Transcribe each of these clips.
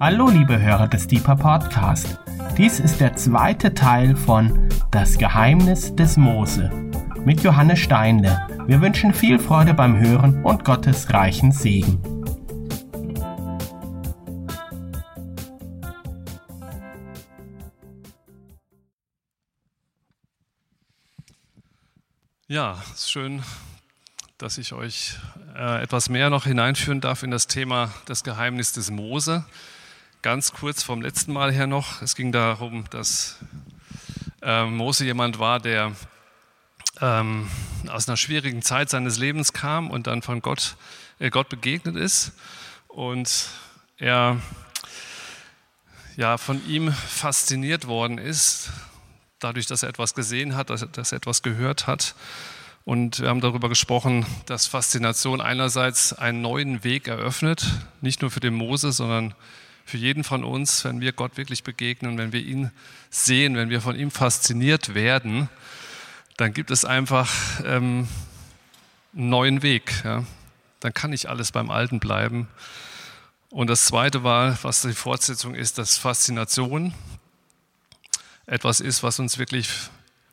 Hallo liebe Hörer des Deeper Podcast. Dies ist der zweite Teil von Das Geheimnis des Mose mit Johannes Steinle. Wir wünschen viel Freude beim Hören und Gottes reichen Segen. Ja, es ist schön, dass ich euch äh, etwas mehr noch hineinführen darf in das Thema das Geheimnis des Mose. Ganz kurz vom letzten Mal her noch. Es ging darum, dass äh, Mose jemand war, der ähm, aus einer schwierigen Zeit seines Lebens kam und dann von Gott, äh, Gott begegnet ist. Und er ja, von ihm fasziniert worden ist dadurch, dass er etwas gesehen hat, dass er, dass er etwas gehört hat. Und wir haben darüber gesprochen, dass Faszination einerseits einen neuen Weg eröffnet, nicht nur für den Mose, sondern für jeden von uns, wenn wir Gott wirklich begegnen, wenn wir ihn sehen, wenn wir von ihm fasziniert werden, dann gibt es einfach ähm, einen neuen Weg. Ja. Dann kann nicht alles beim Alten bleiben. Und das Zweite war, was die Fortsetzung ist, dass Faszination etwas ist, was uns wirklich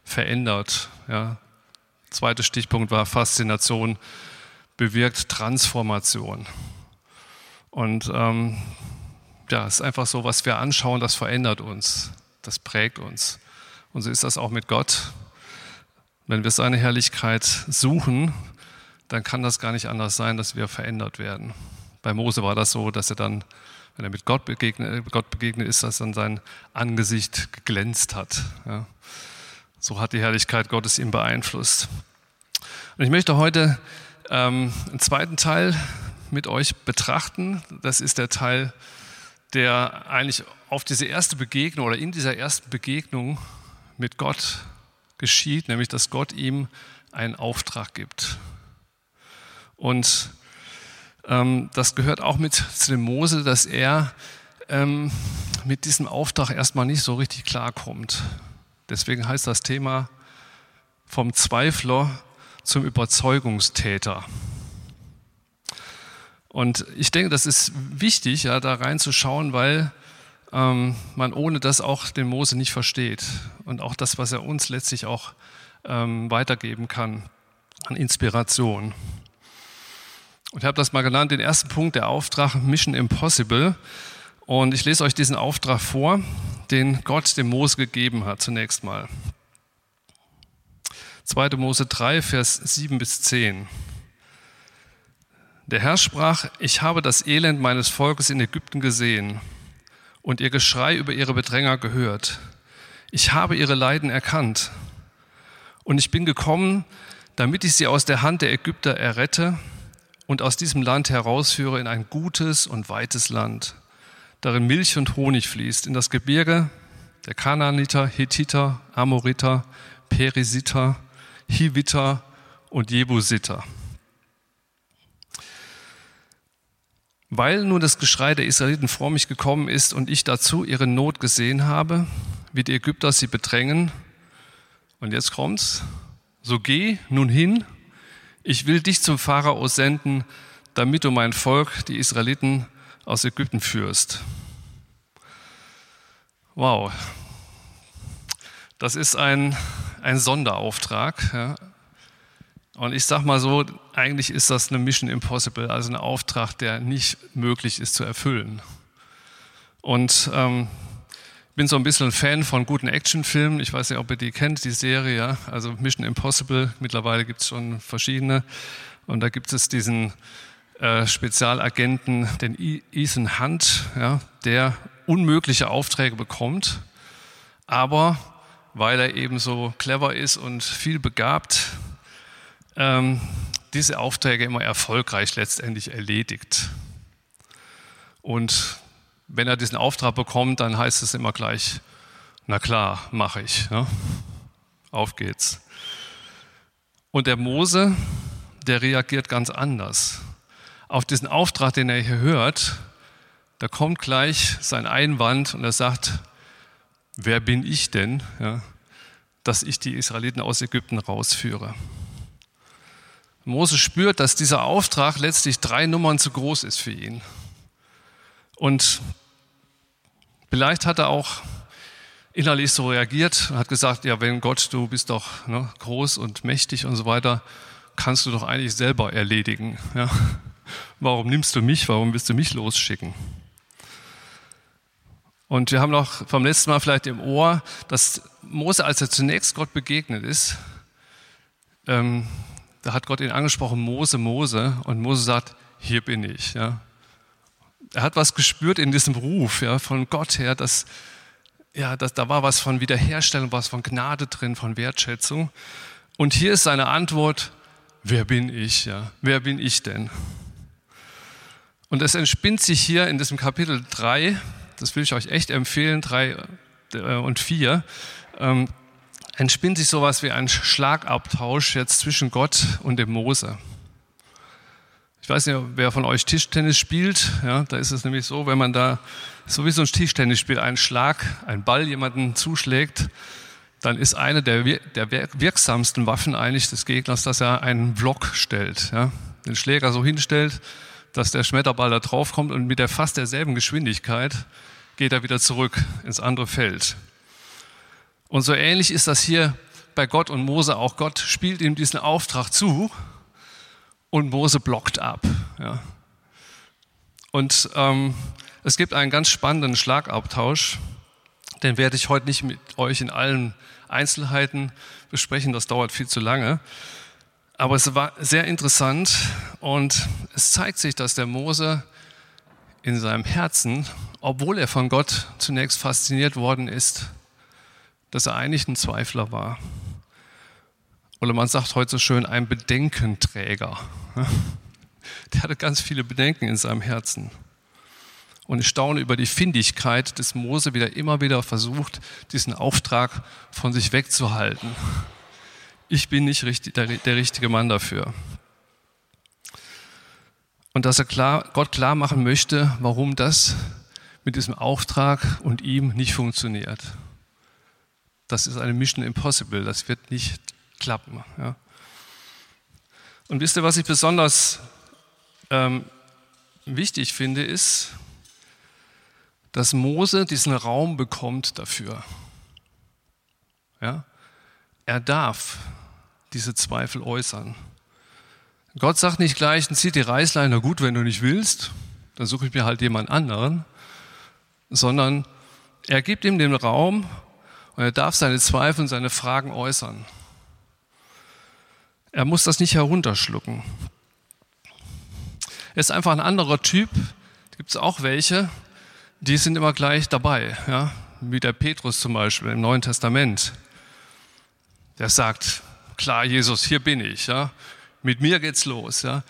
verändert. Ja. Zweiter Stichpunkt war Faszination bewirkt Transformation. Und ähm, ja, ist einfach so, was wir anschauen, das verändert uns, das prägt uns. Und so ist das auch mit Gott. Wenn wir seine Herrlichkeit suchen, dann kann das gar nicht anders sein, dass wir verändert werden. Bei Mose war das so, dass er dann wenn er mit Gott begegnet, Gott begegnet ist, dass dann sein Angesicht geglänzt hat. Ja. So hat die Herrlichkeit Gottes ihn beeinflusst. Und ich möchte heute ähm, einen zweiten Teil mit euch betrachten. Das ist der Teil, der eigentlich auf diese erste Begegnung oder in dieser ersten Begegnung mit Gott geschieht, nämlich dass Gott ihm einen Auftrag gibt. Und ähm, das gehört auch mit zu dem Mose, dass er ähm, mit diesem Auftrag erstmal nicht so richtig klarkommt. Deswegen heißt das Thema vom Zweifler zum Überzeugungstäter. Und ich denke, das ist wichtig, ja, da reinzuschauen, weil ähm, man ohne das auch den Mose nicht versteht. Und auch das, was er uns letztlich auch ähm, weitergeben kann an Inspiration. Und ich habe das mal genannt, den ersten Punkt, der Auftrag Mission Impossible. Und ich lese euch diesen Auftrag vor, den Gott dem Mose gegeben hat, zunächst mal. 2. Mose 3, Vers 7 bis 10. Der Herr sprach, ich habe das Elend meines Volkes in Ägypten gesehen und ihr Geschrei über ihre Bedränger gehört. Ich habe ihre Leiden erkannt und ich bin gekommen, damit ich sie aus der Hand der Ägypter errette und aus diesem Land herausführe in ein gutes und weites Land, darin Milch und Honig fließt, in das Gebirge der Kanaaniter, Hethiter, Amoriter, Perisiter, Hiviter und Jebusiter. Weil nun das Geschrei der Israeliten vor mich gekommen ist und ich dazu ihre Not gesehen habe, wie die Ägypter sie bedrängen, und jetzt kommt's, so geh nun hin ich will dich zum Pharao senden, damit du mein Volk, die Israeliten, aus Ägypten führst. Wow, das ist ein, ein Sonderauftrag. Ja. Und ich sage mal so, eigentlich ist das eine Mission Impossible, also ein Auftrag, der nicht möglich ist zu erfüllen. Und ähm, bin so ein bisschen ein Fan von guten Actionfilmen. Ich weiß nicht, ob ihr die kennt, die Serie. Also Mission Impossible. Mittlerweile gibt es schon verschiedene. Und da gibt es diesen äh, Spezialagenten, den Ethan Hunt, ja, der unmögliche Aufträge bekommt. Aber weil er eben so clever ist und viel begabt, ähm, diese Aufträge immer erfolgreich letztendlich erledigt. Und wenn er diesen Auftrag bekommt, dann heißt es immer gleich, na klar, mache ich. Ja? Auf geht's. Und der Mose, der reagiert ganz anders. Auf diesen Auftrag, den er hier hört, da kommt gleich sein Einwand und er sagt, wer bin ich denn, ja, dass ich die Israeliten aus Ägypten rausführe? Mose spürt, dass dieser Auftrag letztlich drei Nummern zu groß ist für ihn. Und Vielleicht hat er auch innerlich so reagiert und hat gesagt, ja, wenn Gott, du bist doch ne, groß und mächtig und so weiter, kannst du doch eigentlich selber erledigen. Ja? Warum nimmst du mich? Warum willst du mich losschicken? Und wir haben noch vom letzten Mal vielleicht im Ohr, dass Mose, als er zunächst Gott begegnet ist, ähm, da hat Gott ihn angesprochen, Mose, Mose, und Mose sagt, hier bin ich. Ja. Er hat was gespürt in diesem Ruf ja, von Gott her, dass, ja, dass, da war was von Wiederherstellung, was von Gnade drin, von Wertschätzung. Und hier ist seine Antwort, wer bin ich? Ja? Wer bin ich denn? Und es entspinnt sich hier in diesem Kapitel 3, das will ich euch echt empfehlen, 3 äh, und 4, ähm, entspinnt sich sowas wie ein Schlagabtausch jetzt zwischen Gott und dem Mose. Ich weiß nicht, wer von euch Tischtennis spielt. Ja, da ist es nämlich so, wenn man da so wie so ein Tischtennisspiel einen Schlag, einen Ball jemanden zuschlägt, dann ist eine der, der wirksamsten Waffen eigentlich des Gegners, dass er einen Block stellt. Ja, den Schläger so hinstellt, dass der Schmetterball da drauf kommt und mit der fast derselben Geschwindigkeit geht er wieder zurück ins andere Feld. Und so ähnlich ist das hier bei Gott und Mose auch. Gott spielt ihm diesen Auftrag zu und Mose blockt ab. Ja. Und ähm, es gibt einen ganz spannenden Schlagabtausch, den werde ich heute nicht mit euch in allen Einzelheiten besprechen, das dauert viel zu lange. Aber es war sehr interessant und es zeigt sich, dass der Mose in seinem Herzen, obwohl er von Gott zunächst fasziniert worden ist, dass er eigentlich ein Zweifler war. Oder man sagt heute so schön, ein Bedenkenträger. Der hatte ganz viele Bedenken in seinem Herzen. Und ich staune über die Findigkeit des Mose, wie er immer wieder versucht, diesen Auftrag von sich wegzuhalten. Ich bin nicht richtig, der, der richtige Mann dafür. Und dass er klar, Gott klar machen möchte, warum das mit diesem Auftrag und ihm nicht funktioniert. Das ist eine Mission Impossible, das wird nicht klappen. Ja. Und wisst ihr, was ich besonders ähm, wichtig finde, ist, dass Mose diesen Raum bekommt dafür. Ja? Er darf diese Zweifel äußern. Gott sagt nicht gleich, zieh die Reißleine, gut, wenn du nicht willst, dann suche ich mir halt jemand anderen, sondern er gibt ihm den Raum und er darf seine Zweifel und seine Fragen äußern. Er muss das nicht herunterschlucken. Er ist einfach ein anderer Typ. Gibt es auch welche, die sind immer gleich dabei, ja? wie der Petrus zum Beispiel im Neuen Testament. Der sagt, klar, Jesus, hier bin ich, ja? mit mir geht's los. Ja?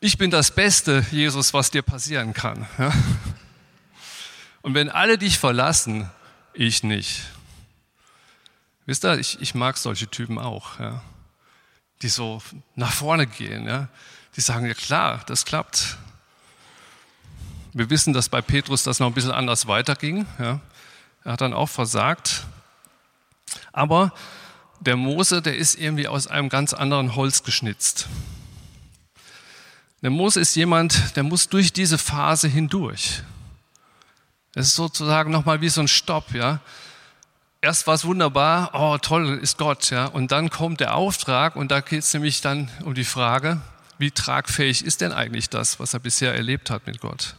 Ich bin das Beste, Jesus, was dir passieren kann. Ja? Und wenn alle dich verlassen, ich nicht. Wisst ihr, ich, ich mag solche Typen auch. Ja? die so nach vorne gehen. Ja? Die sagen, ja klar, das klappt. Wir wissen, dass bei Petrus das noch ein bisschen anders weiterging. Ja? Er hat dann auch versagt. Aber der Mose, der ist irgendwie aus einem ganz anderen Holz geschnitzt. Der Mose ist jemand, der muss durch diese Phase hindurch. Es ist sozusagen nochmal wie so ein Stopp, ja erst war es wunderbar, oh toll ist Gott, ja. Und dann kommt der Auftrag und da geht es nämlich dann um die Frage, wie tragfähig ist denn eigentlich das, was er bisher erlebt hat mit Gott?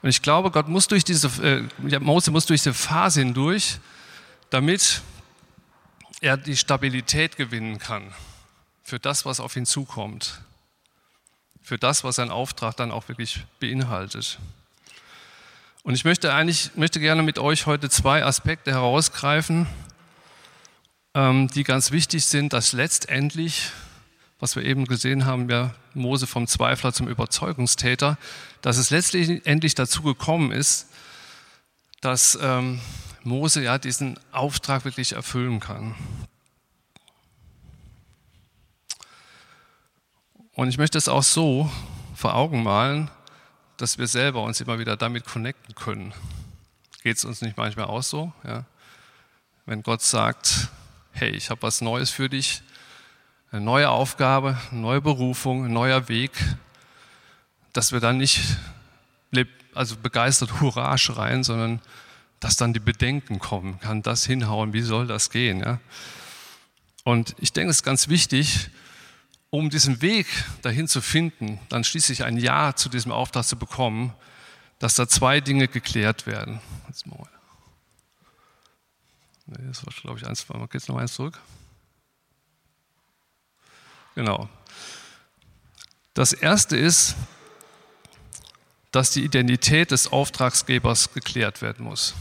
Und ich glaube, Gott muss durch diese, äh, Mose muss durch diese Phase hindurch, damit er die Stabilität gewinnen kann für das, was auf ihn zukommt, für das, was sein Auftrag dann auch wirklich beinhaltet. Und ich möchte eigentlich, möchte gerne mit euch heute zwei Aspekte herausgreifen, ähm, die ganz wichtig sind, dass letztendlich, was wir eben gesehen haben, ja, Mose vom Zweifler zum Überzeugungstäter, dass es letztendlich dazu gekommen ist, dass ähm, Mose ja diesen Auftrag wirklich erfüllen kann. Und ich möchte es auch so vor Augen malen, dass wir selber uns immer wieder damit connecten können. Geht es uns nicht manchmal auch so? Ja? Wenn Gott sagt, hey, ich habe was Neues für dich, eine neue Aufgabe, eine neue Berufung, ein neuer Weg, dass wir dann nicht also begeistert Hurra schreien, sondern dass dann die Bedenken kommen. Kann das hinhauen? Wie soll das gehen? Ja? Und ich denke, es ist ganz wichtig, um diesen Weg dahin zu finden, dann schließlich ein Ja zu diesem Auftrag zu bekommen, dass da zwei Dinge geklärt werden. Jetzt mal. Nee, das war, glaube ich, eins, Mal. Geht's noch eins zurück? Genau. Das erste ist, dass die Identität des Auftragsgebers geklärt werden muss.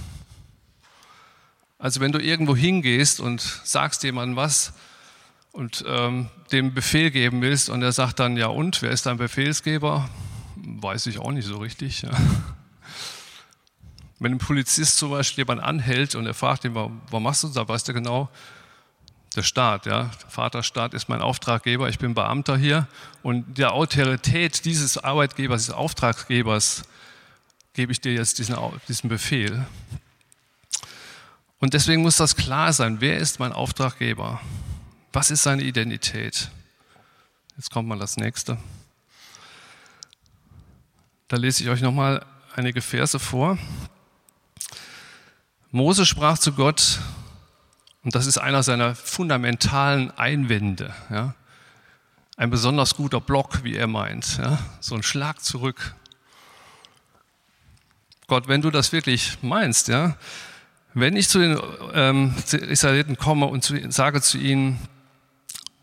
Also wenn du irgendwo hingehst und sagst jemandem was und ähm, dem Befehl geben willst und er sagt dann, ja und, wer ist dein Befehlsgeber? Weiß ich auch nicht so richtig. Ja. Wenn ein Polizist zum Beispiel jemanden anhält und er fragt ihn, warum machst du das, da weißt du genau, der Staat, ja, der Vaterstaat ist mein Auftraggeber, ich bin Beamter hier und der Autorität dieses Arbeitgebers, dieses Auftraggebers gebe ich dir jetzt diesen, diesen Befehl. Und deswegen muss das klar sein, wer ist mein Auftraggeber? Was ist seine Identität? Jetzt kommt mal das nächste. Da lese ich euch nochmal einige Verse vor. Mose sprach zu Gott, und das ist einer seiner fundamentalen Einwände. Ja? Ein besonders guter Block, wie er meint. Ja? So ein Schlag zurück. Gott, wenn du das wirklich meinst, ja, wenn ich zu den ähm, Israeliten komme und zu, sage zu ihnen,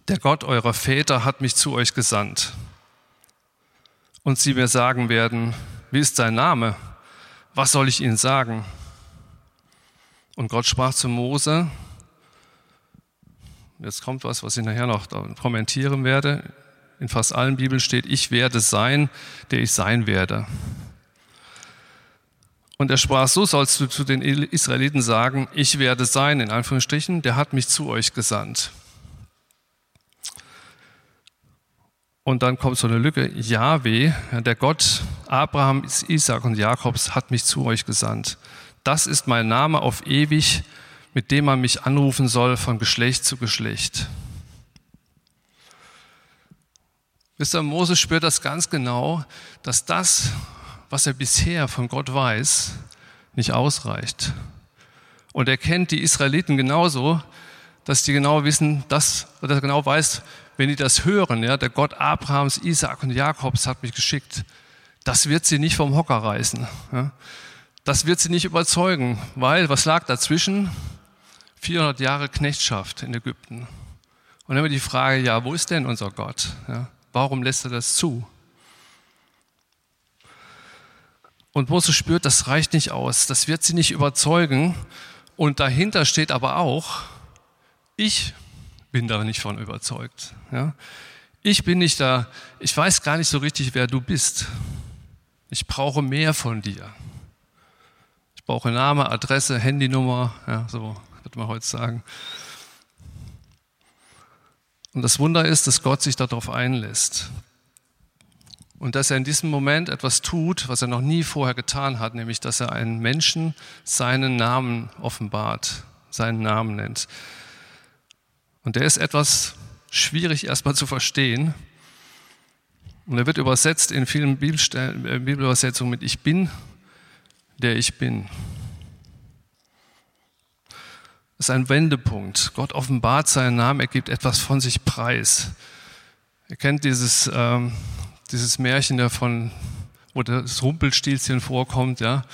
der Gott eurer Väter hat mich zu euch gesandt, und sie mir sagen werden, wie ist dein Name? Was soll ich ihnen sagen? Und Gott sprach zu Mose, Jetzt kommt was, was ich nachher noch kommentieren werde. In fast allen Bibeln steht, ich werde sein, der ich sein werde. Und er sprach, so sollst du zu den Israeliten sagen, ich werde sein, in Anführungsstrichen, der hat mich zu euch gesandt. Und dann kommt so eine Lücke, Yahweh, der Gott Abrahams, Isaac und Jakobs hat mich zu euch gesandt. Das ist mein Name auf ewig, mit dem man mich anrufen soll von Geschlecht zu Geschlecht. Mr. Moses spürt das ganz genau, dass das, was er bisher von Gott weiß, nicht ausreicht. Und er kennt die Israeliten genauso, dass die genau wissen, dass, oder er genau weiß, wenn die das hören, ja, der Gott Abrahams, Isaak und Jakobs hat mich geschickt, das wird sie nicht vom Hocker reißen. Ja. Das wird sie nicht überzeugen, weil was lag dazwischen? 400 Jahre Knechtschaft in Ägypten. Und dann immer die Frage, ja, wo ist denn unser Gott? Ja, warum lässt er das zu? Und Mose spürt, das reicht nicht aus, das wird sie nicht überzeugen. Und dahinter steht aber auch, ich bin da nicht von überzeugt. Ja? Ich bin nicht da, ich weiß gar nicht so richtig, wer du bist. Ich brauche mehr von dir. Ich brauche Name, Adresse, Handynummer, ja, so würde man heute sagen. Und das Wunder ist, dass Gott sich darauf einlässt. Und dass er in diesem Moment etwas tut, was er noch nie vorher getan hat, nämlich dass er einen Menschen seinen Namen offenbart, seinen Namen nennt. Und der ist etwas schwierig erstmal zu verstehen. Und er wird übersetzt in vielen äh, Bibelübersetzungen mit Ich bin, der ich bin. Das ist ein Wendepunkt. Gott offenbart seinen Namen, er gibt etwas von sich preis. Ihr kennt dieses, ähm, dieses Märchen davon, wo das Rumpelstilzchen vorkommt, ja,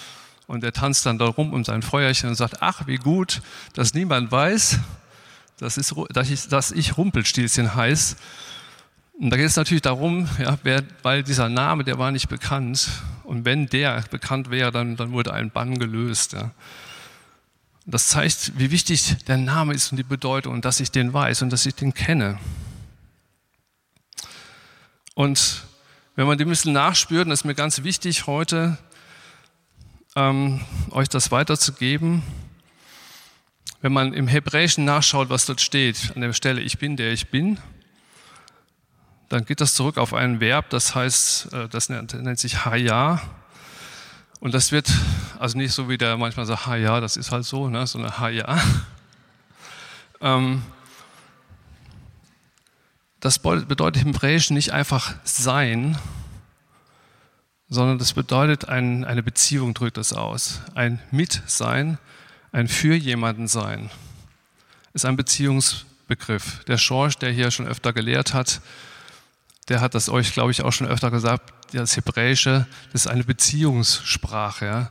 und er tanzt dann da rum um sein Feuerchen und sagt, ach, wie gut, dass niemand weiß, dass, ist, dass, ich, dass ich Rumpelstilzchen heiße. Und da geht es natürlich darum, ja, wer, weil dieser Name, der war nicht bekannt. Und wenn der bekannt wäre, dann, dann wurde ein Bann gelöst. Ja. Das zeigt, wie wichtig der Name ist und die Bedeutung und dass ich den weiß und dass ich den kenne. Und wenn man dem ein bisschen nachspürt, und ist mir ganz wichtig heute, ähm, euch das weiterzugeben, wenn man im Hebräischen nachschaut, was dort steht, an der Stelle ich bin, der ich bin, dann geht das zurück auf ein Verb, das heißt, äh, das nennt, sich Haya. Und das wird, also nicht so wie der manchmal sagt, ha ja, das ist halt so, ne, sondern ha ja. Ähm, das bedeutet im Hebräischen nicht einfach sein, sondern das bedeutet ein, eine Beziehung, drückt das aus. Ein Mitsein, ein für jemanden sein. Ist ein Beziehungsbegriff. Der Schorsch, der hier schon öfter gelehrt hat, der hat das euch, glaube ich, auch schon öfter gesagt. Das Hebräische, das ist eine Beziehungssprache. Ja.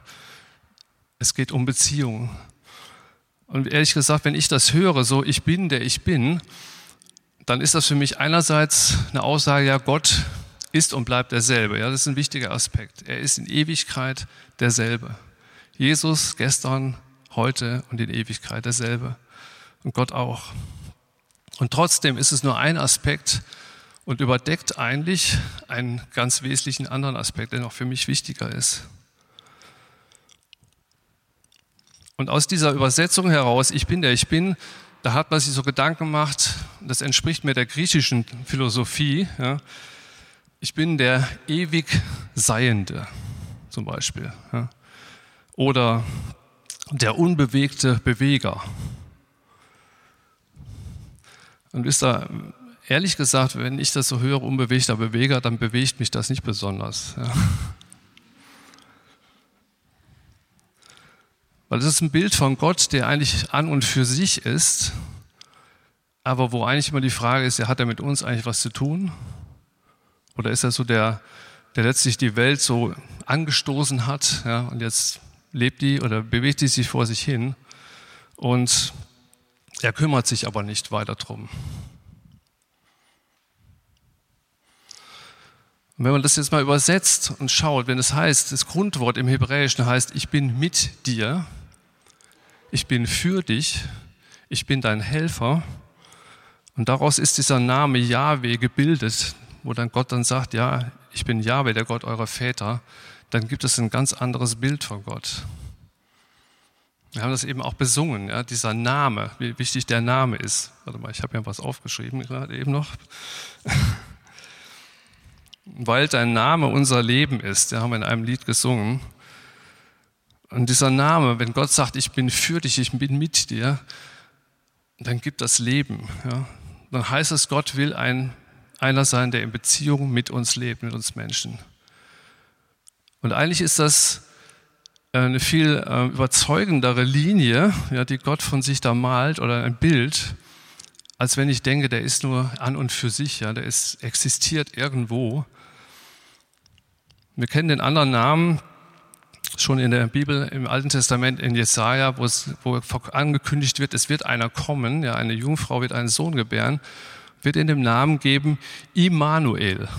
Es geht um Beziehungen. Und ehrlich gesagt, wenn ich das höre, so ich bin, der ich bin, dann ist das für mich einerseits eine Aussage, ja, Gott ist und bleibt derselbe. Ja, das ist ein wichtiger Aspekt. Er ist in Ewigkeit derselbe. Jesus gestern, heute und in Ewigkeit derselbe. Und Gott auch. Und trotzdem ist es nur ein Aspekt und überdeckt eigentlich einen ganz wesentlichen anderen Aspekt, der noch für mich wichtiger ist. Und aus dieser Übersetzung heraus, ich bin der ich bin, da hat man sich so Gedanken gemacht, das entspricht mir der griechischen Philosophie. Ja. Ich bin der ewig Seiende zum Beispiel. Ja. Oder der unbewegte Beweger. Und wisst ihr, ehrlich gesagt, wenn ich das so höre, unbewegter Beweger, dann bewegt mich das nicht besonders. Ja. Weil es ist ein Bild von Gott, der eigentlich an und für sich ist, aber wo eigentlich immer die Frage ist, ja, hat er mit uns eigentlich was zu tun? Oder ist er so der, der letztlich die Welt so angestoßen hat ja, und jetzt lebt die oder bewegt die sich vor sich hin und er kümmert sich aber nicht weiter drum. Und wenn man das jetzt mal übersetzt und schaut, wenn es heißt, das Grundwort im Hebräischen heißt, ich bin mit dir, ich bin für dich, ich bin dein Helfer. Und daraus ist dieser Name Yahweh gebildet, wo dann Gott dann sagt, ja, ich bin Yahweh, der Gott eurer Väter. Dann gibt es ein ganz anderes Bild von Gott. Wir haben das eben auch besungen, ja, dieser Name, wie wichtig der Name ist. Warte mal, ich habe ja was aufgeschrieben gerade eben noch. Weil dein Name unser Leben ist, ja, haben wir in einem Lied gesungen. Und dieser Name, wenn Gott sagt, ich bin für dich, ich bin mit dir, dann gibt das Leben. Ja. Dann heißt es, Gott will ein, einer sein, der in Beziehung mit uns lebt, mit uns Menschen. Und eigentlich ist das eine viel äh, überzeugendere Linie, ja, die Gott von sich da malt oder ein Bild, als wenn ich denke, der ist nur an und für sich, ja, der ist, existiert irgendwo. Wir kennen den anderen Namen, schon in der Bibel im Alten Testament in Jesaja, wo, es, wo angekündigt wird, es wird einer kommen, ja, eine Jungfrau wird einen Sohn gebären, wird in dem Namen geben Immanuel.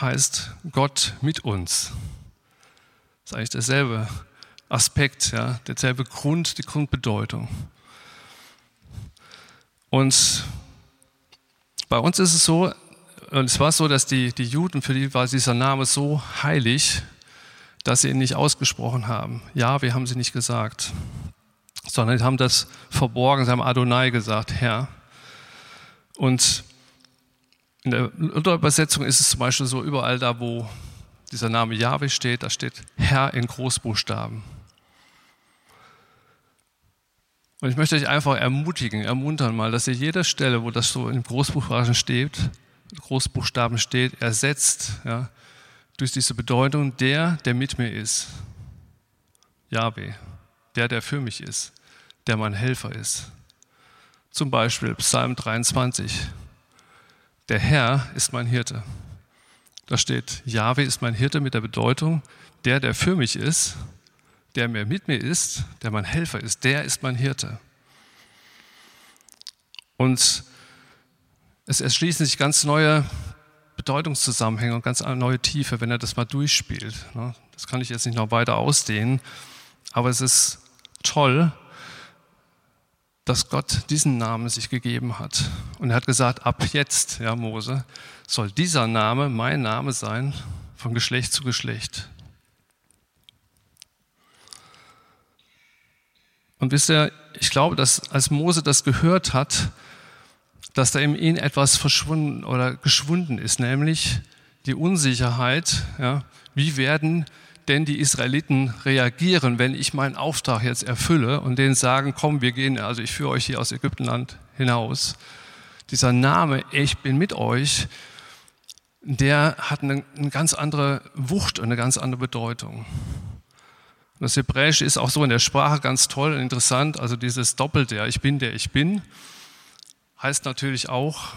Heißt Gott mit uns. Das ist eigentlich derselbe Aspekt, ja, derselbe Grund, die Grundbedeutung. Und bei uns ist es so, und es war so, dass die, die Juden, für die war dieser Name so heilig, dass sie ihn nicht ausgesprochen haben. Ja, wir haben sie nicht gesagt, sondern sie haben das verborgen, sie haben Adonai gesagt, Herr. Und in der Unterübersetzung ist es zum Beispiel so, überall da, wo dieser Name Yahweh steht, da steht Herr in Großbuchstaben. Und ich möchte euch einfach ermutigen, ermuntern mal, dass ihr jeder Stelle, wo das so in Großbuchstaben steht, Großbuchstaben steht, ersetzt, ja, durch diese Bedeutung, der, der mit mir ist. Yahweh, der, der für mich ist, der mein Helfer ist. Zum Beispiel Psalm 23. Der Herr ist mein Hirte. Da steht, Yahweh ist mein Hirte mit der Bedeutung, der, der für mich ist, der mir mit mir ist, der mein Helfer ist, der ist mein Hirte. Und es erschließen sich ganz neue Bedeutungszusammenhänge und ganz neue Tiefe, wenn er das mal durchspielt. Ne? Das kann ich jetzt nicht noch weiter ausdehnen, aber es ist toll, dass Gott diesen Namen sich gegeben hat. Und er hat gesagt, ab jetzt, ja Mose, soll dieser Name mein Name sein, von Geschlecht zu Geschlecht. Und wisst ihr, ich glaube, dass als Mose das gehört hat, dass da in ihm etwas verschwunden oder geschwunden ist, nämlich die Unsicherheit, ja, wie werden denn die Israeliten reagieren, wenn ich meinen Auftrag jetzt erfülle und denen sagen, komm, wir gehen, also ich führe euch hier aus Ägyptenland hinaus. Dieser Name, ich bin mit euch, der hat eine, eine ganz andere Wucht und eine ganz andere Bedeutung. Das Hebräische ist auch so in der Sprache ganz toll und interessant. Also dieses Doppelte, ich bin der ich bin, heißt natürlich auch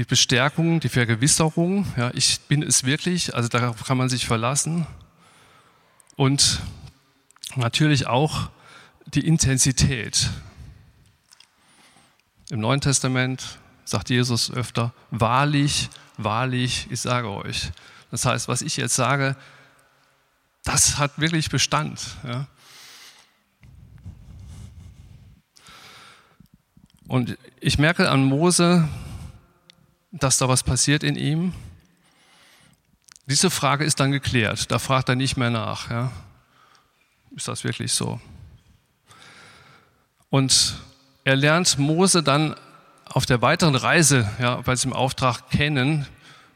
die Bestärkung, die Vergewisserung. Ja, ich bin es wirklich, also darauf kann man sich verlassen. Und natürlich auch die Intensität. Im Neuen Testament sagt Jesus öfter, wahrlich, wahrlich, ich sage euch. Das heißt, was ich jetzt sage, das hat wirklich Bestand. Ja. Und ich merke an Mose, dass da was passiert in ihm. Diese Frage ist dann geklärt. Da fragt er nicht mehr nach. Ja. Ist das wirklich so? Und er lernt Mose dann auf der weiteren Reise ja, bei diesem Auftrag kennen.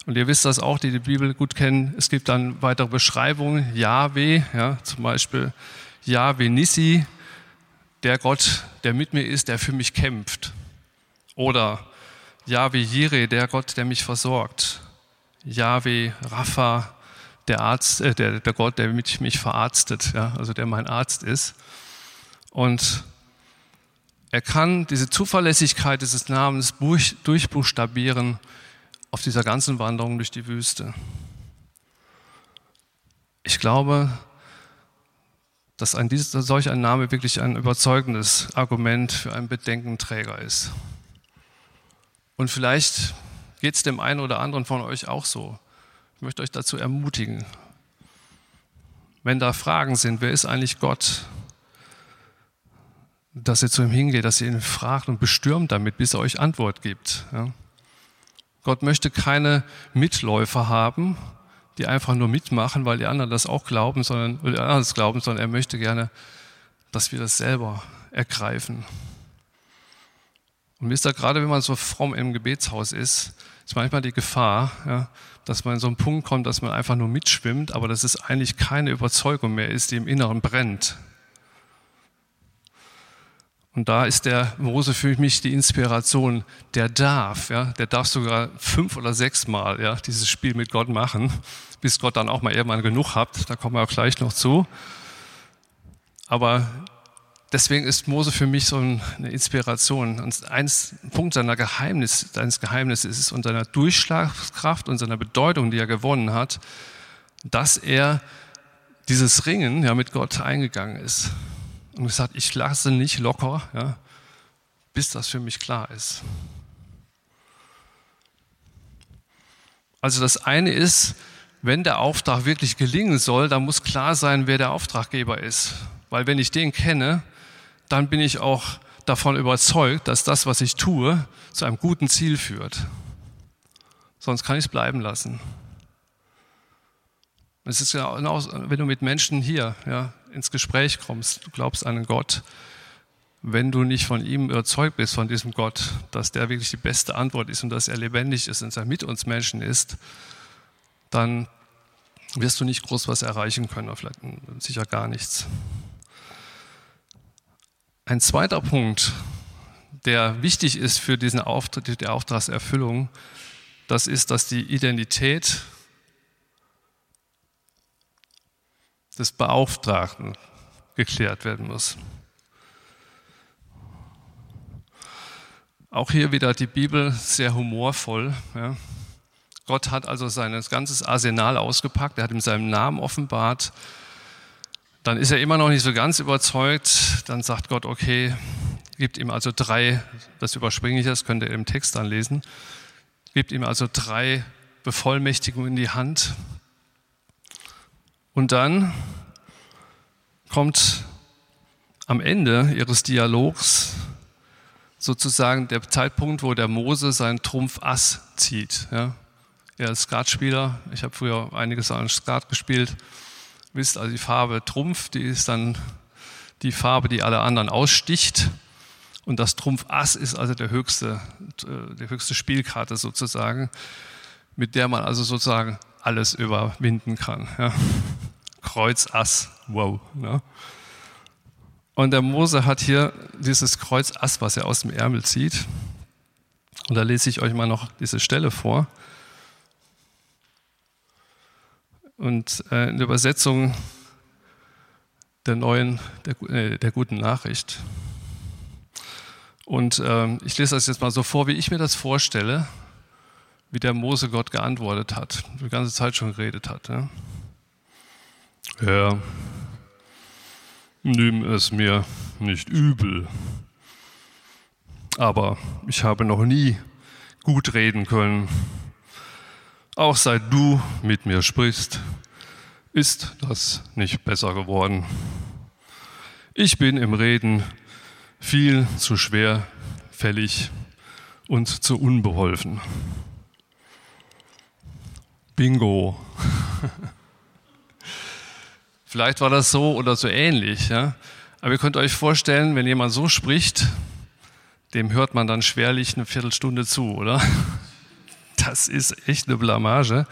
Und ihr wisst das auch, die die Bibel gut kennen. Es gibt dann weitere Beschreibungen. Yahweh, ja, zum Beispiel Yahweh Nissi, der Gott, der mit mir ist, der für mich kämpft. Oder Yahweh Jireh, der Gott, der mich versorgt. Yahweh Rapha, der Arzt, äh, der, der Gott, der mich, mich verarztet, ja, also der mein Arzt ist. Und er kann diese Zuverlässigkeit dieses Namens durchbuchstabieren auf dieser ganzen Wanderung durch die Wüste. Ich glaube, dass ein, solch ein Name wirklich ein überzeugendes Argument für einen Bedenkenträger ist. Und vielleicht geht es dem einen oder anderen von euch auch so. Ich möchte euch dazu ermutigen, wenn da Fragen sind, wer ist eigentlich Gott? dass ihr zu ihm hingeht, dass ihr ihn fragt und bestürmt damit, bis er euch Antwort gibt. Ja. Gott möchte keine Mitläufer haben, die einfach nur mitmachen, weil die anderen das auch glauben, sondern, oder das glauben, sondern er möchte gerne, dass wir das selber ergreifen. Und wisst ihr, gerade wenn man so fromm im Gebetshaus ist, ist manchmal die Gefahr, ja, dass man in so einen Punkt kommt, dass man einfach nur mitschwimmt, aber dass es eigentlich keine Überzeugung mehr ist, die im Inneren brennt. Und da ist der Mose für mich die Inspiration. Der darf, ja, der darf sogar fünf oder sechs Mal, ja, dieses Spiel mit Gott machen, bis Gott dann auch mal irgendwann genug hat. Da kommen wir auch gleich noch zu. Aber deswegen ist Mose für mich so eine Inspiration. Und ein Punkt seiner Geheimnis, seines Geheimnisses ist und seiner Durchschlagskraft und seiner Bedeutung, die er gewonnen hat, dass er dieses Ringen ja mit Gott eingegangen ist und gesagt, ich lasse nicht locker, ja, bis das für mich klar ist. Also das eine ist, wenn der Auftrag wirklich gelingen soll, dann muss klar sein, wer der Auftraggeber ist. Weil wenn ich den kenne, dann bin ich auch davon überzeugt, dass das, was ich tue, zu einem guten Ziel führt. Sonst kann ich es bleiben lassen. Es ist genau, wenn du mit Menschen hier ja, ins Gespräch kommst, du glaubst an einen Gott, wenn du nicht von ihm überzeugt bist, von diesem Gott, dass der wirklich die beste Antwort ist und dass er lebendig ist und er mit uns Menschen ist, dann wirst du nicht groß was erreichen können, vielleicht sicher gar nichts. Ein zweiter Punkt, der wichtig ist für diesen Auftritt, die Auftragserfüllung, das ist, dass die Identität des Beauftragten geklärt werden muss. Auch hier wieder die Bibel sehr humorvoll. Ja. Gott hat also sein ganzes Arsenal ausgepackt, er hat ihm seinen Namen offenbart. Dann ist er immer noch nicht so ganz überzeugt. Dann sagt Gott, okay, gibt ihm also drei, das überspringe ich, das könnt ihr im Text dann lesen, gibt ihm also drei Bevollmächtigungen in die Hand. Und dann kommt am Ende ihres Dialogs sozusagen der Zeitpunkt, wo der Mose seinen Trumpf Ass zieht. Ja. Er ist Skatspieler, ich habe früher einiges an Skat gespielt. Wisst also die Farbe Trumpf, die ist dann die Farbe, die alle anderen aussticht. Und das Trumpf Ass ist also der höchste, äh, die höchste Spielkarte sozusagen, mit der man also sozusagen alles überwinden kann. Ja. Kreuz Ass, wow. Ne? Und der Mose hat hier dieses Kreuz Ass, was er aus dem Ärmel zieht. Und da lese ich euch mal noch diese Stelle vor. Und äh, in der Übersetzung der neuen, der, äh, der guten Nachricht. Und ähm, ich lese das jetzt mal so vor, wie ich mir das vorstelle, wie der Mose Gott geantwortet hat, die ganze Zeit schon geredet hat. Ja. Herr, nimm es mir nicht übel, aber ich habe noch nie gut reden können. Auch seit du mit mir sprichst, ist das nicht besser geworden. Ich bin im Reden viel zu schwerfällig und zu unbeholfen. Bingo. Vielleicht war das so oder so ähnlich. Ja? Aber ihr könnt euch vorstellen, wenn jemand so spricht, dem hört man dann schwerlich eine Viertelstunde zu, oder? Das ist echt eine Blamage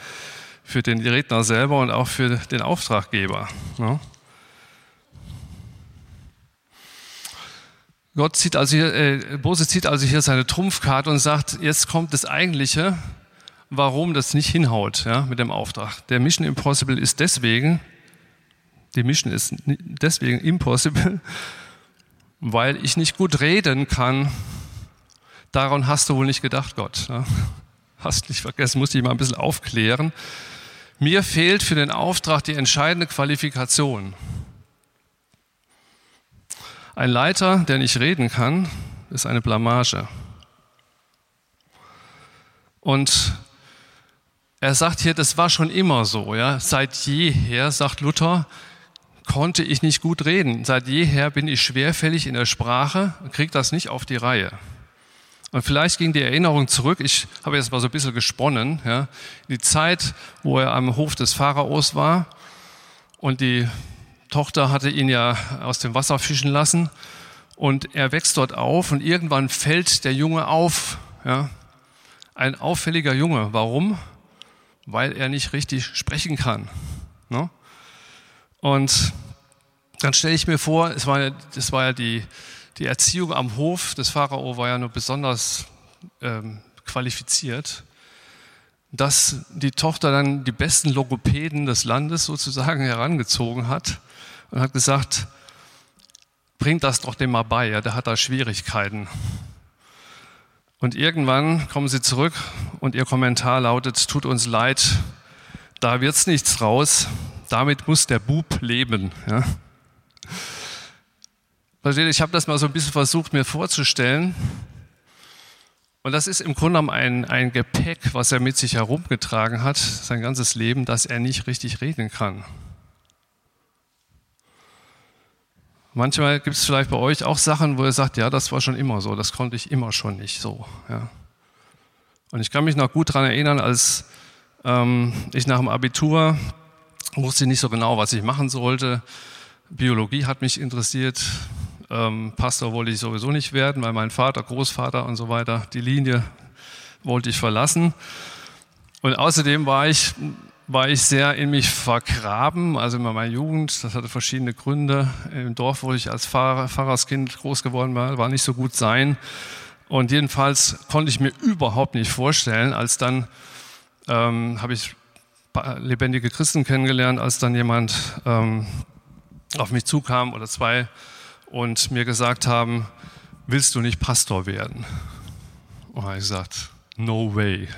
für den Redner selber und auch für den Auftraggeber. Ja? Gott zieht also hier, äh, Mose zieht also hier seine Trumpfkarte und sagt, jetzt kommt das Eigentliche, warum das nicht hinhaut ja, mit dem Auftrag. Der Mission Impossible ist deswegen, die Mission ist deswegen impossible, weil ich nicht gut reden kann. Daran hast du wohl nicht gedacht, Gott. Ja. Hast nicht vergessen, muss ich mal ein bisschen aufklären. Mir fehlt für den Auftrag die entscheidende Qualifikation. Ein Leiter, der nicht reden kann, ist eine Blamage. Und er sagt hier, das war schon immer so. Ja? Seit jeher, sagt Luther, konnte ich nicht gut reden. Seit jeher bin ich schwerfällig in der Sprache und kriege das nicht auf die Reihe. Und vielleicht ging die Erinnerung zurück, ich habe jetzt mal so ein bisschen gesponnen, ja, die Zeit, wo er am Hof des Pharaos war und die Tochter hatte ihn ja aus dem Wasser fischen lassen und er wächst dort auf und irgendwann fällt der Junge auf. Ja. Ein auffälliger Junge. Warum? weil er nicht richtig sprechen kann. Ne? Und dann stelle ich mir vor, es war, das war ja die, die Erziehung am Hof des Pharao war ja nur besonders ähm, qualifiziert, dass die Tochter dann die besten Logopäden des Landes sozusagen herangezogen hat und hat gesagt, bringt das doch dem mal bei, ja, der hat da Schwierigkeiten. Und irgendwann kommen sie zurück und ihr Kommentar lautet, tut uns leid, da wird's nichts raus, damit muss der Bub leben. Ja. Versteht, ich habe das mal so ein bisschen versucht mir vorzustellen. Und das ist im Grunde genommen ein, ein Gepäck, was er mit sich herumgetragen hat, sein ganzes Leben, dass er nicht richtig reden kann. Manchmal gibt es vielleicht bei euch auch Sachen, wo ihr sagt, ja, das war schon immer so, das konnte ich immer schon nicht so. Ja. Und ich kann mich noch gut daran erinnern, als ähm, ich nach dem Abitur wusste nicht so genau, was ich machen sollte. Biologie hat mich interessiert. Ähm, Pastor wollte ich sowieso nicht werden, weil mein Vater, Großvater und so weiter, die Linie wollte ich verlassen. Und außerdem war ich war ich sehr in mich vergraben, also in meiner Jugend. Das hatte verschiedene Gründe. Im Dorf, wo ich als Pfarrer, Pfarrerskind groß geworden war, war nicht so gut sein. Und jedenfalls konnte ich mir überhaupt nicht vorstellen, als dann ähm, habe ich lebendige Christen kennengelernt, als dann jemand ähm, auf mich zukam oder zwei und mir gesagt haben, willst du nicht Pastor werden? Und habe ich gesagt, no way.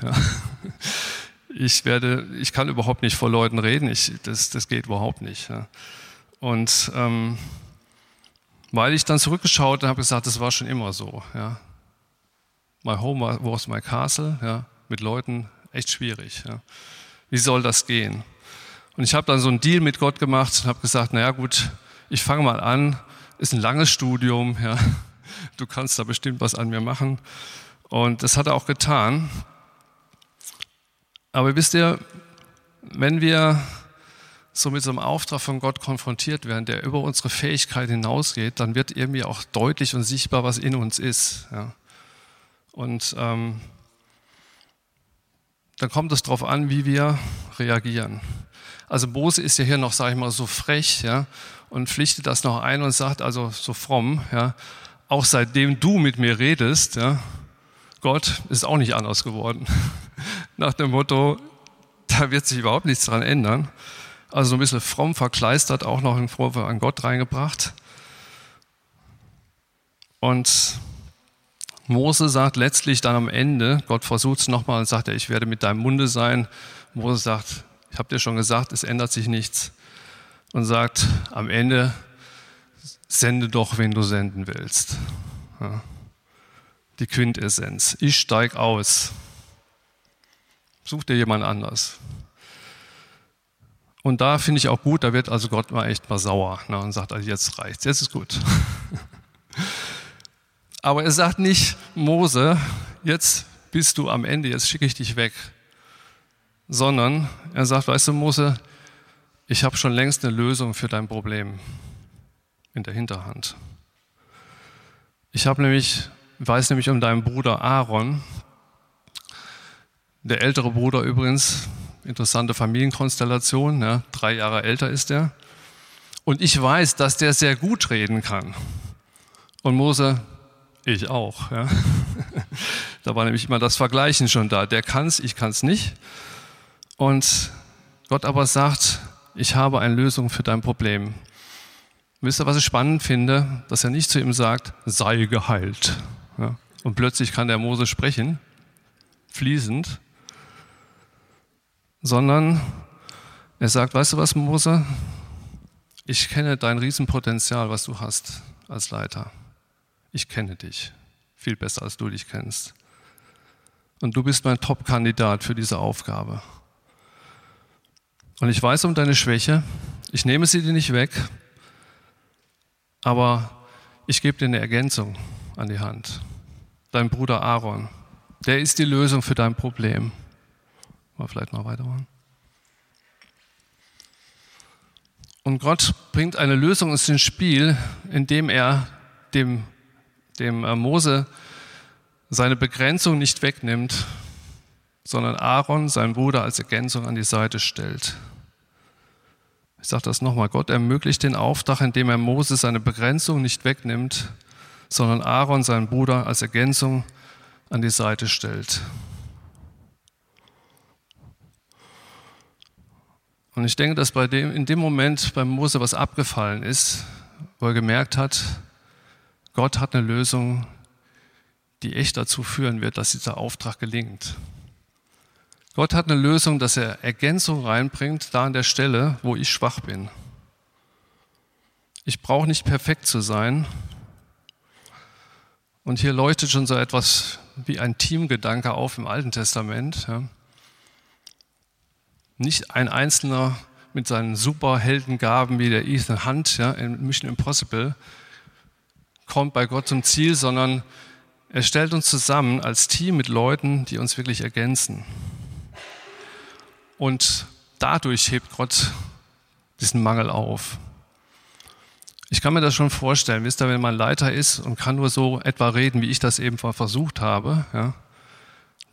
ich werde, ich kann überhaupt nicht vor Leuten reden, ich, das, das geht überhaupt nicht. Und ähm, weil ich dann zurückgeschaut und habe gesagt, das war schon immer so. Ja. My home was my castle, ja, mit Leuten echt schwierig. Ja. Wie soll das gehen? Und ich habe dann so einen Deal mit Gott gemacht und habe gesagt, naja gut, ich fange mal an, ist ein langes Studium, ja. du kannst da bestimmt was an mir machen. Und das hat er auch getan. Aber wisst ihr, wenn wir so mit so einem Auftrag von Gott konfrontiert werden, der über unsere Fähigkeit hinausgeht, dann wird irgendwie auch deutlich und sichtbar, was in uns ist. Ja. Und ähm, dann kommt es darauf an, wie wir reagieren. Also Mose ist ja hier noch, sage ich mal, so frech ja, und pflichtet das noch ein und sagt also so fromm, ja, auch seitdem du mit mir redest, ja, Gott ist auch nicht anders geworden. Nach dem Motto, da wird sich überhaupt nichts dran ändern. Also so ein bisschen fromm verkleistert, auch noch einen Vorwurf an Gott reingebracht. Und Mose sagt letztlich dann am Ende, Gott versucht es nochmal und sagt, ich werde mit deinem Munde sein. Mose sagt, ich habe dir schon gesagt, es ändert sich nichts. Und sagt am Ende, sende doch, wen du senden willst. Ja. Die Quintessenz. Ich steig aus. Such dir jemand anders. Und da finde ich auch gut, da wird also Gott mal echt mal sauer ne, und sagt, also jetzt reicht's, jetzt ist gut. Aber er sagt nicht, Mose, jetzt bist du am Ende, jetzt schicke ich dich weg. Sondern er sagt, weißt du, Mose, ich habe schon längst eine Lösung für dein Problem in der Hinterhand. Ich habe nämlich, weiß nämlich um deinen Bruder Aaron, der ältere Bruder übrigens, interessante Familienkonstellation, ja, drei Jahre älter ist er. Und ich weiß, dass der sehr gut reden kann. Und Mose, ich auch. Ja. da war nämlich immer das Vergleichen schon da. Der kann's, ich kann's nicht. Und Gott aber sagt, ich habe eine Lösung für dein Problem. Wisst ihr, was ich spannend finde? Dass er nicht zu ihm sagt, sei geheilt. Ja. Und plötzlich kann der Mose sprechen, fließend, sondern er sagt, weißt du was, Mose? Ich kenne dein Riesenpotenzial, was du hast als Leiter ich kenne dich viel besser, als du dich kennst. Und du bist mein Top-Kandidat für diese Aufgabe. Und ich weiß um deine Schwäche, ich nehme sie dir nicht weg, aber ich gebe dir eine Ergänzung an die Hand. Dein Bruder Aaron, der ist die Lösung für dein Problem. Mal vielleicht noch weitermachen. Und Gott bringt eine Lösung ins Spiel, indem er dem dem äh, Mose seine Begrenzung nicht wegnimmt, sondern Aaron, sein Bruder, als Ergänzung an die Seite stellt. Ich sage das nochmal, Gott ermöglicht den Auftrag, indem er Mose seine Begrenzung nicht wegnimmt, sondern Aaron, seinen Bruder, als Ergänzung an die Seite stellt. Und ich denke, dass bei dem, in dem Moment bei Mose was abgefallen ist, wo er gemerkt hat, Gott hat eine Lösung, die echt dazu führen wird, dass dieser Auftrag gelingt. Gott hat eine Lösung, dass er Ergänzung reinbringt, da an der Stelle, wo ich schwach bin. Ich brauche nicht perfekt zu sein. Und hier leuchtet schon so etwas wie ein Teamgedanke auf im Alten Testament. Nicht ein Einzelner mit seinen Superheldengaben wie der Ethan Hunt ja, in Mission Impossible, kommt bei Gott zum Ziel, sondern er stellt uns zusammen als Team mit Leuten, die uns wirklich ergänzen. Und dadurch hebt Gott diesen Mangel auf. Ich kann mir das schon vorstellen, wisst ihr, wenn man Leiter ist und kann nur so etwa reden, wie ich das eben versucht habe, ja,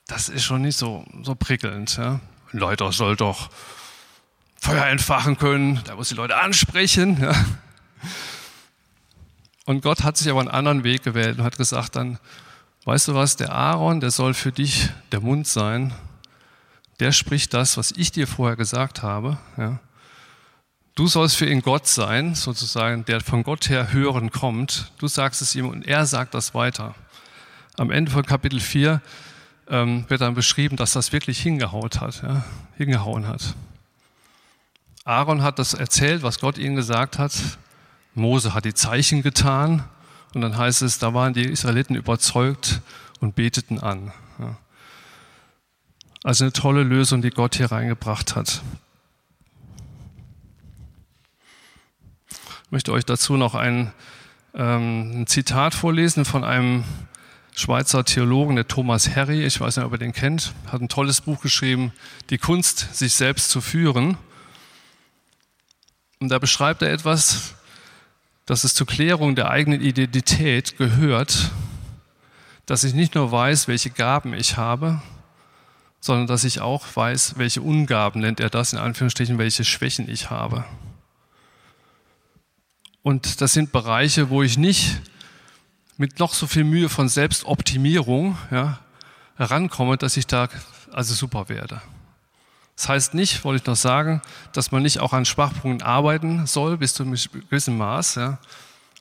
das ist schon nicht so, so prickelnd. Ja. Ein Leiter soll doch Feuer entfachen können, der muss die Leute ansprechen. Ja. Und Gott hat sich aber einen anderen Weg gewählt und hat gesagt dann, weißt du was, der Aaron, der soll für dich der Mund sein. Der spricht das, was ich dir vorher gesagt habe. Ja. Du sollst für ihn Gott sein, sozusagen, der von Gott her hören kommt. Du sagst es ihm und er sagt das weiter. Am Ende von Kapitel 4 ähm, wird dann beschrieben, dass das wirklich hingehaut hat, ja, hingehauen hat. Aaron hat das erzählt, was Gott ihm gesagt hat. Mose hat die Zeichen getan und dann heißt es, da waren die Israeliten überzeugt und beteten an. Also eine tolle Lösung, die Gott hier reingebracht hat. Ich möchte euch dazu noch ein, ähm, ein Zitat vorlesen von einem Schweizer Theologen, der Thomas Harry, ich weiß nicht, ob ihr den kennt, hat ein tolles Buch geschrieben, Die Kunst, sich selbst zu führen. Und da beschreibt er etwas, dass es zur Klärung der eigenen Identität gehört, dass ich nicht nur weiß, welche Gaben ich habe, sondern dass ich auch weiß, welche Ungaben nennt er das in Anführungsstrichen, welche Schwächen ich habe. Und das sind Bereiche, wo ich nicht mit noch so viel Mühe von Selbstoptimierung ja, herankomme, dass ich da also super werde. Das heißt nicht, wollte ich noch sagen, dass man nicht auch an Schwachpunkten arbeiten soll, bis zu einem gewissen Maß. Ja.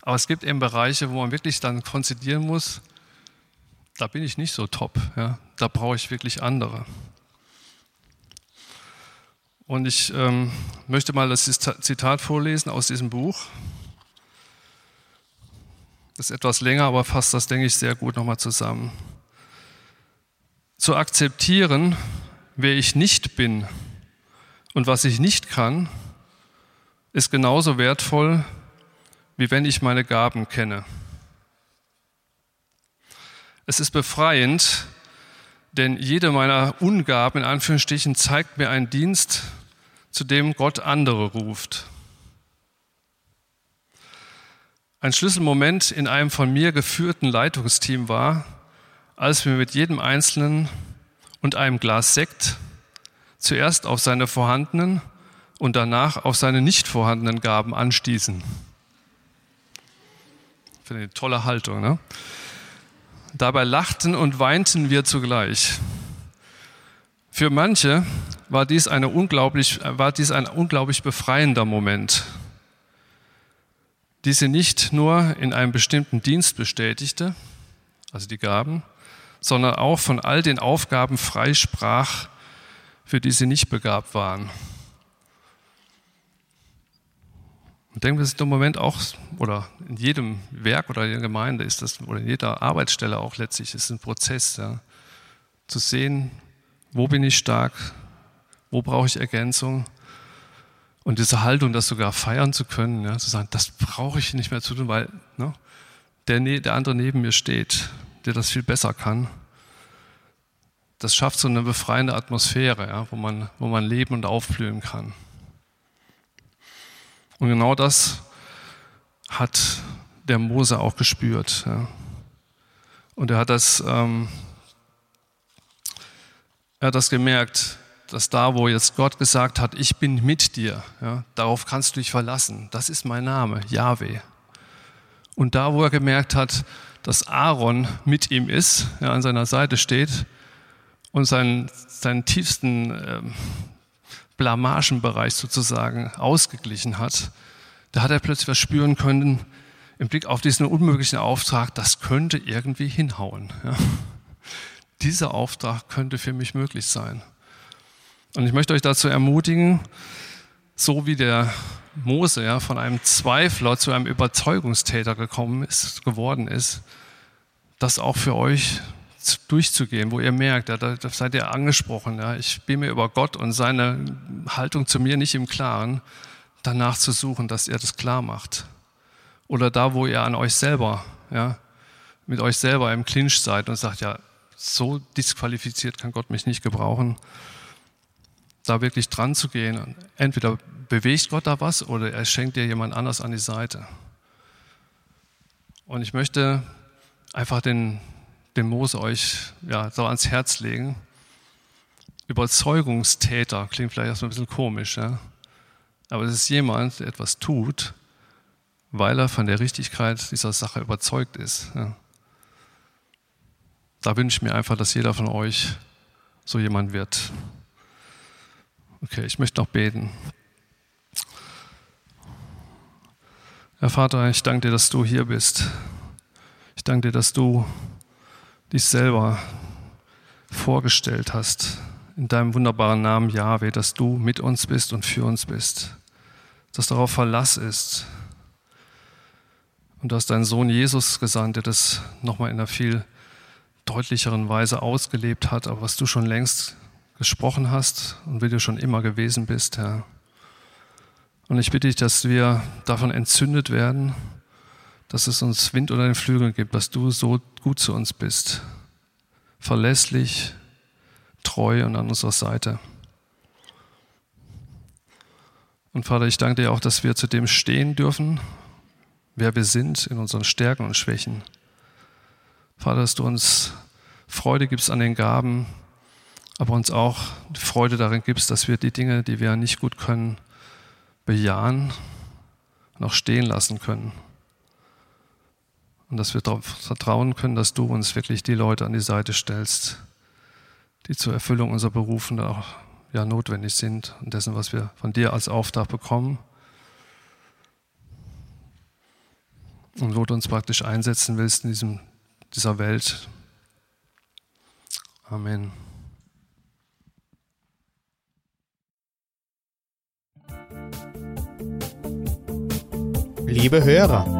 Aber es gibt eben Bereiche, wo man wirklich dann konzidieren muss, da bin ich nicht so top. Ja. Da brauche ich wirklich andere. Und ich ähm, möchte mal das Zitat vorlesen aus diesem Buch. Das ist etwas länger, aber fasst das, denke ich, sehr gut nochmal zusammen. Zu akzeptieren, wer ich nicht bin und was ich nicht kann, ist genauso wertvoll, wie wenn ich meine Gaben kenne. Es ist befreiend, denn jede meiner Ungaben in Anführungsstrichen zeigt mir einen Dienst, zu dem Gott andere ruft. Ein Schlüsselmoment in einem von mir geführten Leitungsteam war, als wir mit jedem Einzelnen und einem Glas Sekt zuerst auf seine vorhandenen und danach auf seine nicht vorhandenen Gaben anstießen. Finde ich eine tolle Haltung. Ne? Dabei lachten und weinten wir zugleich. Für manche war dies, eine unglaublich, war dies ein unglaublich befreiender Moment, die sie nicht nur in einem bestimmten Dienst bestätigte, also die Gaben, sondern auch von all den Aufgaben freisprach, für die sie nicht begabt waren. Ich denke, das ist im Moment auch, oder in jedem Werk oder in der Gemeinde ist das, oder in jeder Arbeitsstelle auch letztlich, ist ein Prozess, ja, zu sehen, wo bin ich stark? Wo brauche ich Ergänzung? Und diese Haltung, das sogar feiern zu können, ja, zu sagen, das brauche ich nicht mehr zu tun, weil ne, der, ne, der andere neben mir steht, der das viel besser kann. Das schafft so eine befreiende Atmosphäre, ja, wo, man, wo man leben und aufblühen kann. Und genau das hat der Mose auch gespürt. Ja. Und er hat das ähm, er hat das gemerkt, dass da, wo jetzt Gott gesagt hat, ich bin mit dir, ja, darauf kannst du dich verlassen. Das ist mein Name, Yahweh. Und da, wo er gemerkt hat, dass Aaron mit ihm ist, ja, an seiner Seite steht und seinen, seinen tiefsten ähm, Blamagenbereich sozusagen ausgeglichen hat, da hat er plötzlich was spüren können im Blick auf diesen unmöglichen Auftrag, das könnte irgendwie hinhauen. Ja dieser Auftrag könnte für mich möglich sein. Und ich möchte euch dazu ermutigen, so wie der Mose ja, von einem Zweifler zu einem Überzeugungstäter gekommen ist, geworden ist, das auch für euch durchzugehen, wo ihr merkt, ja, da, seid ihr angesprochen, ja, ich bin mir über Gott und seine Haltung zu mir nicht im Klaren, danach zu suchen, dass ihr das klar macht. Oder da, wo ihr an euch selber, ja, mit euch selber im Clinch seid und sagt, ja, so disqualifiziert kann Gott mich nicht gebrauchen, da wirklich dran zu gehen. Entweder bewegt Gott da was oder er schenkt dir jemand anders an die Seite. Und ich möchte einfach den, den Mose euch ja, so ans Herz legen. Überzeugungstäter klingt vielleicht erstmal ein bisschen komisch, ja? aber es ist jemand, der etwas tut, weil er von der Richtigkeit dieser Sache überzeugt ist. Ja? Da wünsche ich mir einfach, dass jeder von euch so jemand wird. Okay, ich möchte noch beten. Herr Vater, ich danke dir, dass du hier bist. Ich danke dir, dass du dich selber vorgestellt hast in deinem wunderbaren Namen Yahweh, dass du mit uns bist und für uns bist, dass darauf Verlass ist. Und du hast deinen Sohn Jesus gesandt, der das nochmal in einer viel deutlicheren Weise ausgelebt hat, aber was du schon längst gesprochen hast und wie du schon immer gewesen bist, Herr. Und ich bitte dich, dass wir davon entzündet werden, dass es uns Wind unter den Flügeln gibt, dass du so gut zu uns bist, verlässlich, treu und an unserer Seite. Und Vater, ich danke dir auch, dass wir zu dem stehen dürfen, wer wir sind in unseren Stärken und Schwächen. Vater, dass du uns Freude gibst an den Gaben, aber uns auch Freude darin gibst, dass wir die Dinge, die wir nicht gut können, bejahen und auch stehen lassen können. Und dass wir darauf vertrauen können, dass du uns wirklich die Leute an die Seite stellst, die zur Erfüllung unserer Berufen auch ja notwendig sind und dessen, was wir von dir als Auftrag bekommen. Und wo du uns praktisch einsetzen willst in diesem, dieser Welt. Amen. Liebe Hörer,